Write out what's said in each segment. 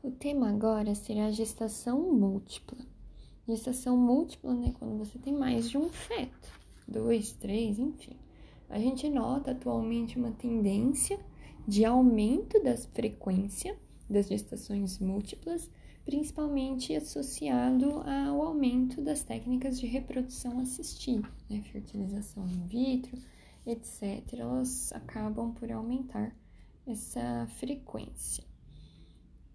O tema agora será a gestação múltipla. Gestação múltipla, né? Quando você tem mais de um feto, dois, três, enfim. A gente nota atualmente uma tendência de aumento da frequência das gestações múltiplas, principalmente associado ao aumento das técnicas de reprodução assistida, né? Fertilização in vitro, etc. Elas acabam por aumentar essa frequência.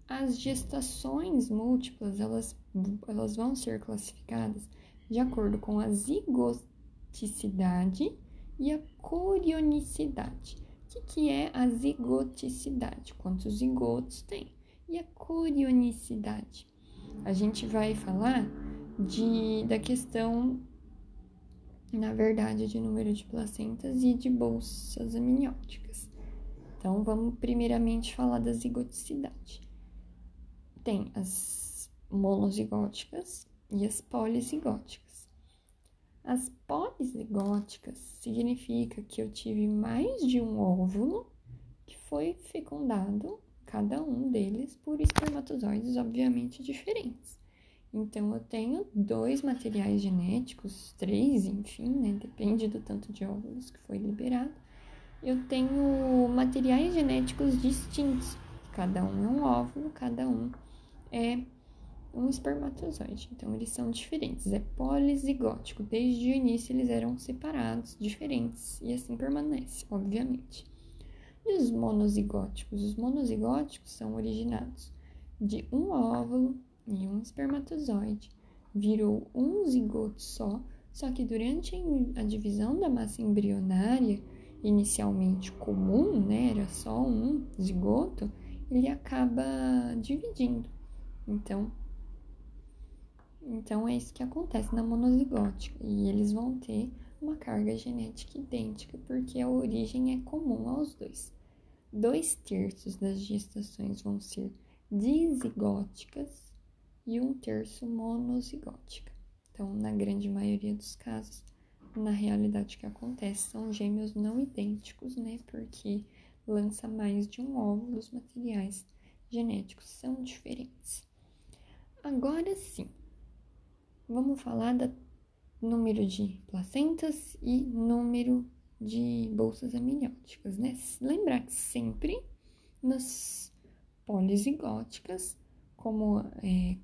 As gestações múltiplas, elas, elas vão ser classificadas de acordo com a zigoticidade e a corionicidade. O que, que é a zigoticidade? Quantos zigotos tem? E a corionicidade? A gente vai falar de, da questão, na verdade, de número de placentas e de bolsas amnióticas. Então, vamos primeiramente falar da zigoticidade tem as monozigóticas e as polizigóticas. As polizigóticas significa que eu tive mais de um óvulo que foi fecundado, cada um deles, por espermatozoides obviamente diferentes. Então, eu tenho dois materiais genéticos, três, enfim, né? Depende do tanto de óvulos que foi liberado. Eu tenho materiais genéticos distintos. Cada um é um óvulo, cada um é um espermatozoide. Então, eles são diferentes. É polizigótico. Desde o início, eles eram separados, diferentes, e assim permanece, obviamente. E os monozigóticos? Os monozigóticos são originados de um óvulo e um espermatozoide. Virou um zigoto só, só que durante a divisão da massa embrionária, inicialmente comum, né, era só um zigoto, ele acaba dividindo então, então é isso que acontece na monozigótica e eles vão ter uma carga genética idêntica porque a origem é comum aos dois. Dois terços das gestações vão ser dizigóticas e um terço monozigótica. Então, na grande maioria dos casos, na realidade o que acontece são gêmeos não idênticos, né? Porque lança mais de um óvulo, os materiais genéticos são diferentes. Agora sim, vamos falar do número de placentas e número de bolsas amnióticas, né? Lembrar que sempre nas polizigóticas, como é,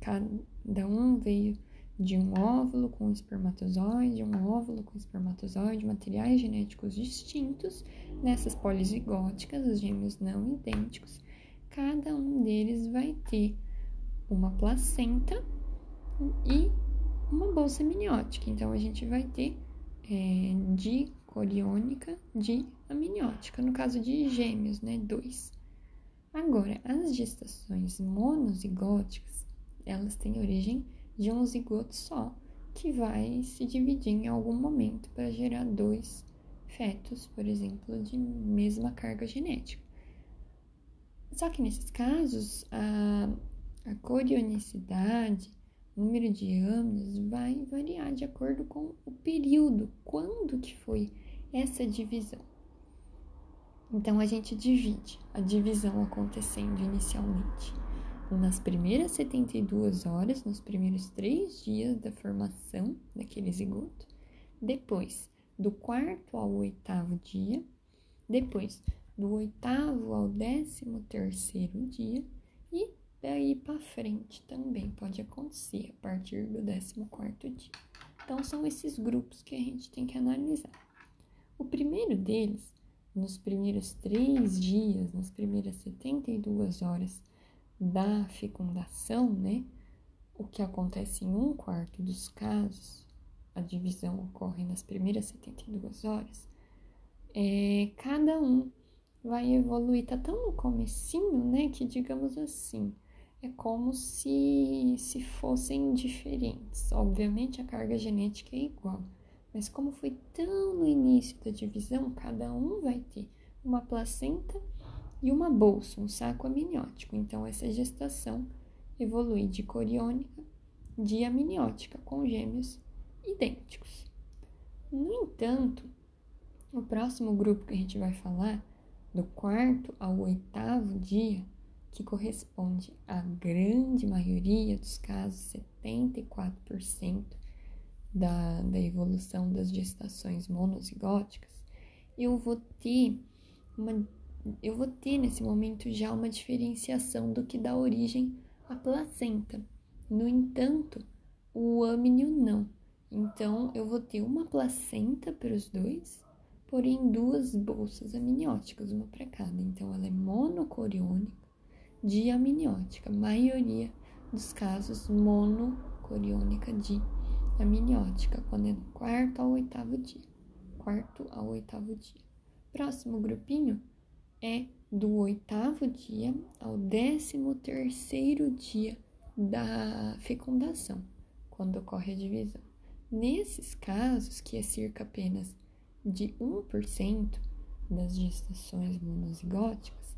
cada um veio de um óvulo com espermatozoide, um óvulo com espermatozoide, materiais genéticos distintos, nessas polizigóticas, os gêmeos não idênticos, cada um deles vai ter uma placenta e uma bolsa amniótica. Então, a gente vai ter é, de coriônica, de amniótica, no caso de gêmeos, né? Dois. Agora, as gestações monozigóticas, elas têm origem de um zigoto só, que vai se dividir em algum momento para gerar dois fetos, por exemplo, de mesma carga genética. Só que nesses casos, a a corionicidade, número de anos vai variar de acordo com o período, quando que foi essa divisão. Então a gente divide a divisão acontecendo inicialmente nas primeiras 72 horas, nos primeiros três dias da formação daquele zigoto, depois do quarto ao oitavo dia, depois do oitavo ao décimo terceiro dia Daí para frente também pode acontecer a partir do 14 dia. Então são esses grupos que a gente tem que analisar. O primeiro deles, nos primeiros três dias, nas primeiras 72 horas da fecundação, né? O que acontece em um quarto dos casos, a divisão ocorre nas primeiras 72 horas, é, cada um vai evoluir, tá tão no comecinho, né, que digamos assim, é como se, se fossem diferentes. Obviamente a carga genética é igual, mas como foi tão no início da divisão, cada um vai ter uma placenta e uma bolsa, um saco amniótico. Então essa gestação evolui de coriônica de amniótica com gêmeos idênticos. No entanto, o próximo grupo que a gente vai falar, do quarto ao oitavo dia, que corresponde à grande maioria dos casos, 74% da, da evolução das gestações monozigóticas, eu vou ter uma eu vou ter nesse momento já uma diferenciação do que dá origem à placenta. No entanto, o âmnio não. Então, eu vou ter uma placenta para os dois, porém duas bolsas amnióticas, uma para cada. Então, ela é monocoriônica, diamniótica. maioria dos casos, monocoriônica de amniótica, quando é no quarto ao oitavo dia. Quarto ao oitavo dia. Próximo grupinho é do oitavo dia ao décimo terceiro dia da fecundação, quando ocorre a divisão. Nesses casos, que é cerca apenas de 1% das gestações monozigóticas,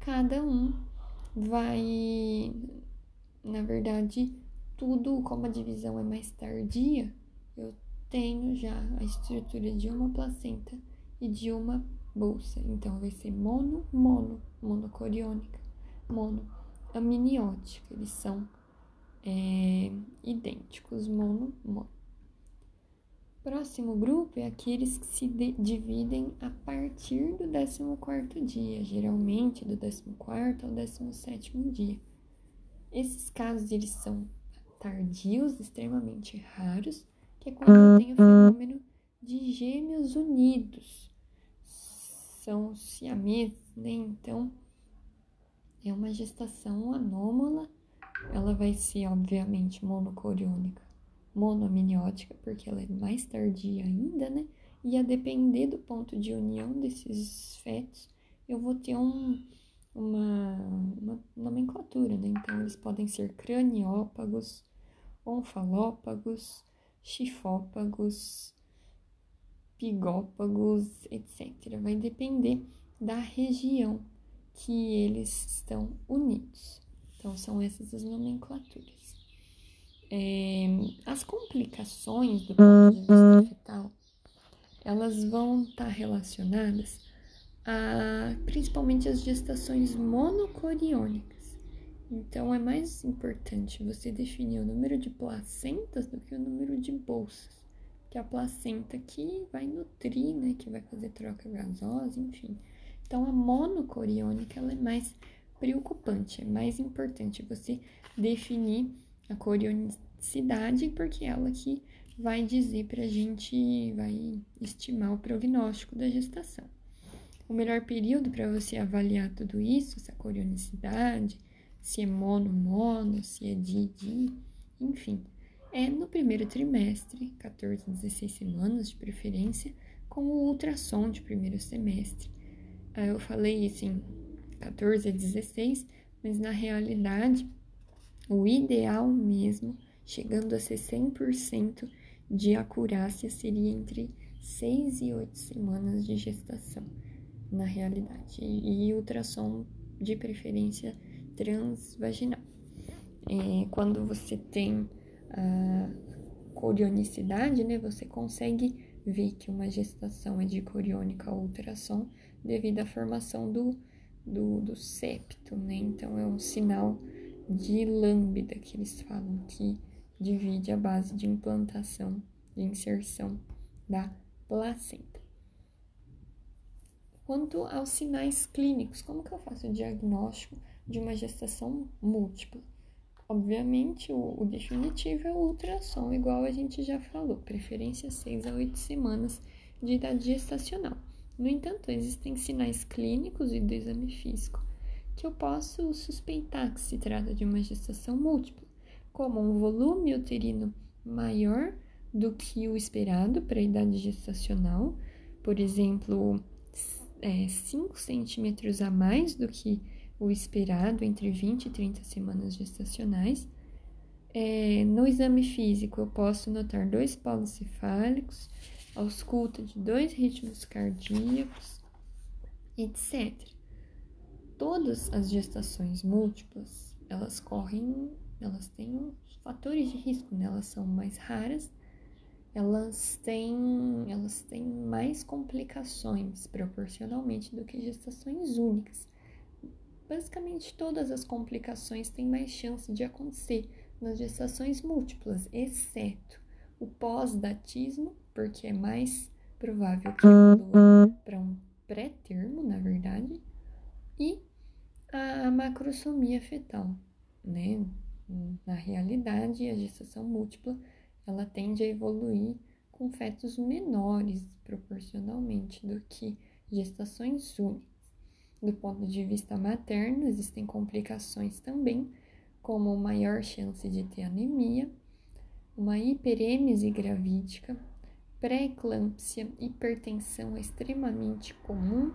cada um vai, na verdade, tudo como a divisão é mais tardia, eu tenho já a estrutura de uma placenta e de uma bolsa. Então, vai ser mono, mono, monocoriônica, mono, amniótica. Eles são é, idênticos, mono, mono. Próximo grupo é aqueles que se dividem a partir do 14 dia, geralmente do 14 ao 17 dia. Esses casos eles são tardios, extremamente raros, que é quando tem o fenômeno de gêmeos unidos, são siameses, né? Então, é uma gestação anômala. Ela vai ser, obviamente, monocoriônica, monoamniótica, porque ela é mais tardia ainda, né? E a depender do ponto de união desses fetos, eu vou ter um, uma, uma nomenclatura, né? Então, eles podem ser craniópagos, onfalópagos, chifópagos, pigópagos, etc. Vai depender da região que eles estão unidos. Então, são essas as nomenclaturas. É, as complicações do ponto de vista fetal, elas vão estar relacionadas a principalmente as gestações monocoriônicas. Então, é mais importante você definir o número de placentas do que o número de bolsas que é a placenta que vai nutrir, né, que vai fazer troca gasosa, enfim. Então, a monocoriônica ela é mais preocupante, é mais importante você definir a corionicidade, porque é ela que vai dizer para a gente, vai estimar o prognóstico da gestação. O melhor período para você avaliar tudo isso, essa corionicidade, se é mono-mono, se é di-di, enfim, é no primeiro trimestre, 14 a 16 semanas de preferência, com o ultrassom de primeiro semestre. Eu falei assim, 14 a 16, mas na realidade, o ideal mesmo, chegando a ser 100% de acurácia, seria entre 6 e 8 semanas de gestação, na realidade. E ultrassom de preferência transvaginal. É, quando você tem a corionicidade, né, você consegue ver que uma gestação é de coriônica ou ultrassom devido à formação do, do, do septo, né? Então é um sinal de lambda que eles falam que divide a base de implantação, de inserção da placenta. Quanto aos sinais clínicos, como que eu faço o diagnóstico de uma gestação múltipla? Obviamente, o, o, definitivo é o ultrassom, igual a gente já falou, preferência 6 a 8 semanas de idade gestacional. No entanto, existem sinais clínicos e do exame físico que eu posso suspeitar que se trata de uma gestação múltipla, como um volume uterino maior do que o esperado para a idade gestacional, por exemplo, é, 5 centímetros a mais do que o esperado entre 20 e 30 semanas gestacionais. É, no exame físico, eu posso notar dois polos cefálicos, ausculta de dois ritmos cardíacos, etc. Todas as gestações múltiplas, elas correm, elas têm fatores de risco, né? elas são mais raras, elas têm, elas têm mais complicações proporcionalmente do que gestações únicas basicamente todas as complicações têm mais chance de acontecer nas gestações múltiplas, exceto o pós-datismo, porque é mais provável que para um pré-termo, na verdade, e a macrosomia fetal, né? Na realidade, a gestação múltipla, ela tende a evoluir com fetos menores proporcionalmente do que gestações únicas. Do ponto de vista materno, existem complicações também, como maior chance de ter anemia, uma hiperêmese gravídica, pré-eclâmpsia, hipertensão extremamente comum,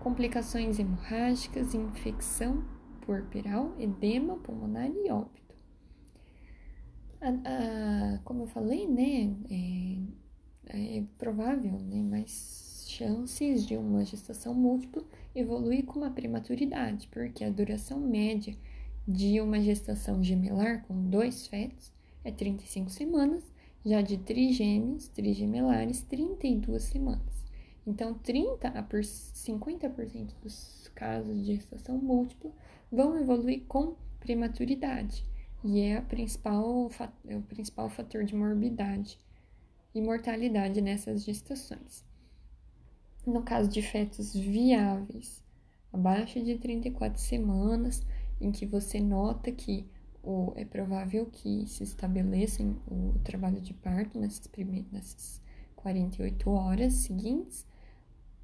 complicações hemorrágicas, infecção puerperal, edema pulmonar e óbito. A, a, como eu falei, né, é, é provável, né, mais chances de uma gestação múltipla evoluir com uma prematuridade, porque a duração média de uma gestação gemelar com dois fetos é 35 semanas, já de trigêmeos, trigemelares, 32 semanas. Então, 30 a 50% dos casos de gestação múltipla vão evoluir com prematuridade e é, principal, é o principal fator de morbidade e mortalidade nessas gestações. No caso de fetos viáveis, abaixo de 34 semanas, em que você nota que é provável que se estabeleça o trabalho de parto nessas, primeiras, nessas 48 horas seguintes,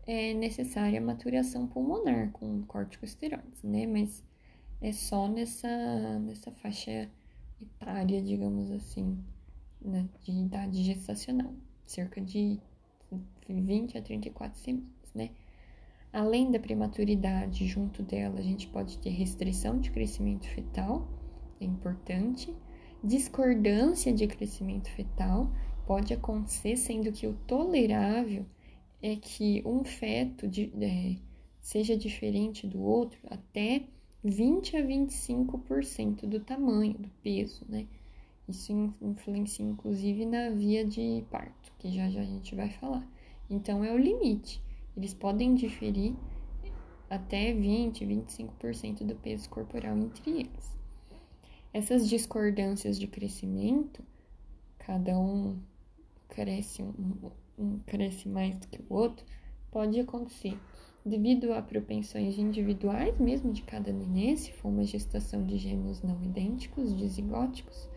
é necessária a maturação pulmonar com corticosteroides, né? Mas é só nessa, nessa faixa etária, digamos assim, né? de idade gestacional, cerca de 20 a 34 semanas, né? Além da prematuridade, junto dela, a gente pode ter restrição de crescimento fetal, é importante. Discordância de crescimento fetal pode acontecer, sendo que o tolerável é que um feto de, é, seja diferente do outro até 20 a 25% do tamanho, do peso, né? Isso influencia inclusive na via de parto, que já já a gente vai falar. Então é o limite. Eles podem diferir até 20, 25% do peso corporal entre eles. Essas discordâncias de crescimento, cada um cresce um, um cresce mais do que o outro, pode acontecer devido a propensões individuais mesmo de cada nenê, se for uma gestação de gêmeos não idênticos, dizigóticos,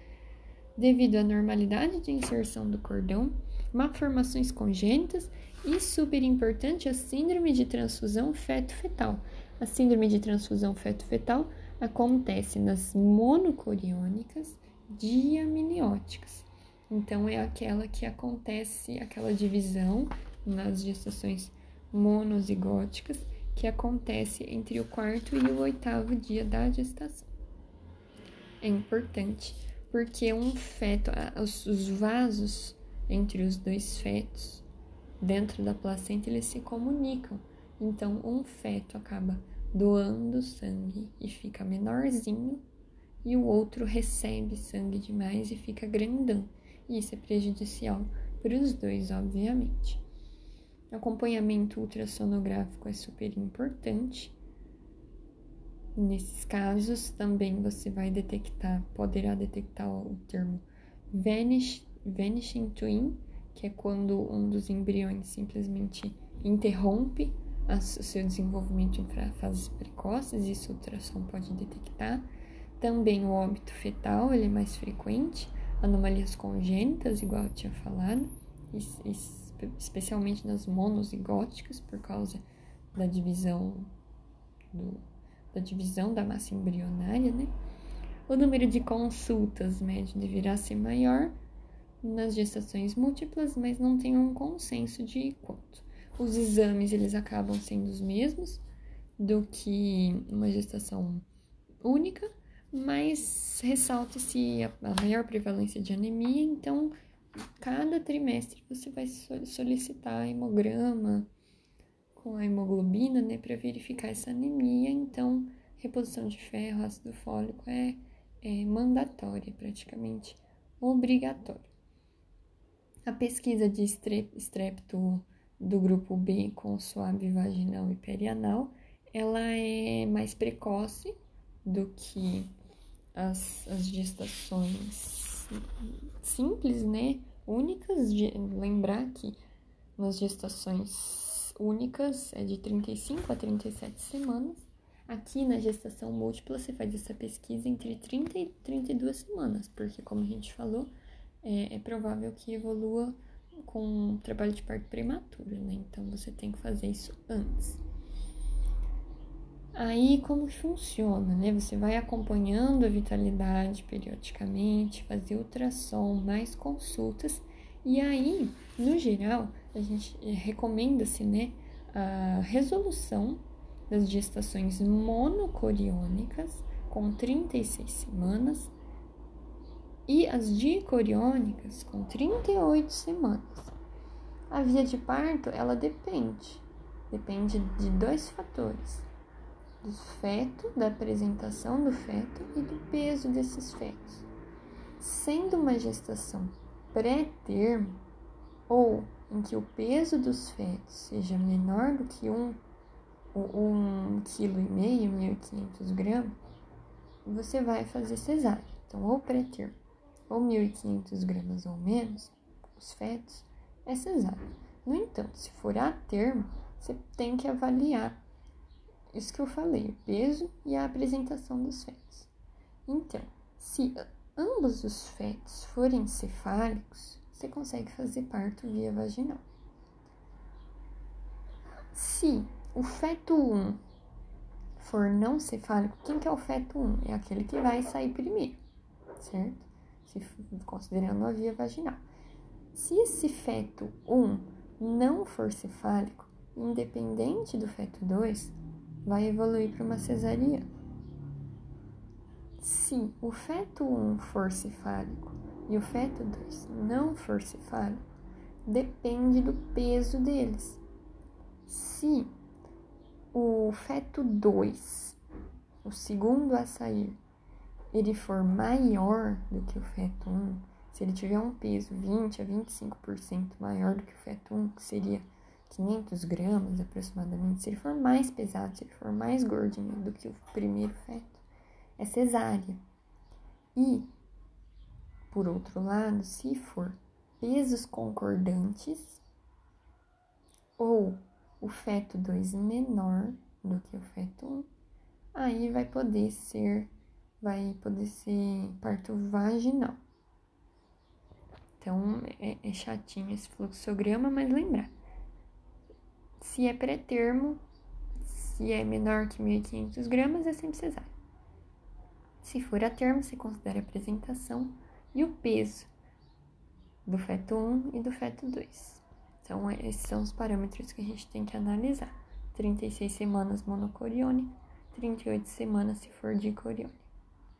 devido à normalidade de inserção do cordão, malformações congênitas e, super importante, a síndrome de transfusão feto-fetal. A síndrome de transfusão feto-fetal acontece nas monocoriônicas diamnióticas. Então, é aquela que acontece, aquela divisão nas gestações monozigóticas que acontece entre o quarto e o oitavo dia da gestação. É importante porque um feto, os vasos entre os dois fetos dentro da placenta eles se comunicam. Então, um feto acaba doando sangue e fica menorzinho, e o outro recebe sangue demais e fica grandão. E isso é prejudicial para os dois, obviamente. Acompanhamento ultrassonográfico é super importante. Nesses casos, também você vai detectar, poderá detectar o termo vanish, vanishing twin, que é quando um dos embriões simplesmente interrompe o seu desenvolvimento em fases precoces, isso o ultrassom pode detectar. Também o óbito fetal, ele é mais frequente, anomalias congênitas, igual eu tinha falado, especialmente nas monozigóticas, por causa da divisão do, da divisão da massa embrionária, né? O número de consultas médio deverá ser maior nas gestações múltiplas, mas não tem um consenso de quanto. Os exames eles acabam sendo os mesmos do que uma gestação única, mas ressalta-se a, maior prevalência de anemia, então cada trimestre você vai solicitar hemograma com a hemoglobina, né, para verificar essa anemia. Então, reposição de ferro, ácido fólico é, é mandatória, praticamente obrigatória. A pesquisa de estrepto do grupo B com suave vaginal e perianal ela é mais precoce do que as, as gestações simples, né? Únicas, de, lembrar que nas gestações únicas é de 35 a 37 semanas. Aqui na gestação múltipla você faz essa pesquisa entre 30 e 32 semanas, porque como a gente falou, é, é provável que evolua com trabalho de parto prematuro, né? Então você tem que fazer isso antes. Aí como que funciona, né? Você vai acompanhando a vitalidade periodicamente, fazer ultrassom, mais consultas, e aí, no geral, a gente recomenda-se, né, a resolução das gestações monocoriônicas com 36 semanas e as dicoriônicas com 38 semanas. A via de parto, ela depende, depende de dois fatores do feto, da apresentação do feto e do peso desses fetos. Sendo uma gestação pré-termo ou em que o peso dos fetos seja menor do que um, um e meio, 1.500 gramas, você vai fazer cesárea. Então, ou pré-termo, ou 1.500 gramas ou menos, os fetos, é cesárea. No entanto, se for a termo, você tem que avaliar isso que eu falei, o peso e a apresentação dos fetos. Então, se ambos os fetos forem cefálicos, você consegue fazer parto via vaginal. Se o feto 1 for não cefálico, quem que é o feto 1? É aquele que vai sair primeiro, certo? Se, considerando a via vaginal. Se esse feto 1 não for cefálico, independente do feto 2, vai evoluir para uma cesariana. Se o feto 1 for cefálico e o feto 2 não for cefálico, depende do peso deles. Se o feto 2, o segundo a sair, ele for maior do que o feto 1, se ele tiver um peso 20 a 25% maior do que o feto 1, que seria 500 gramas aproximadamente, se ele for mais pesado, se ele for mais gordinho do que o primeiro feto, é cesárea. E, por outro lado, se for pesos concordantes ou o feto 2 menor do que o feto 1, aí vai poder ser vai poder ser parto vaginal. Então é, é chatinho esse fluxograma, mas lembrar se é pré-termo, se é menor que 1.500 gramas, é sempre cesárea. Se for a termo, se considera a apresentação e o peso do feto 1 e do feto 2. Então, esses são os parâmetros que a gente tem que analisar. 36 semanas monocoriônica, 38 semanas se for dicoriônica.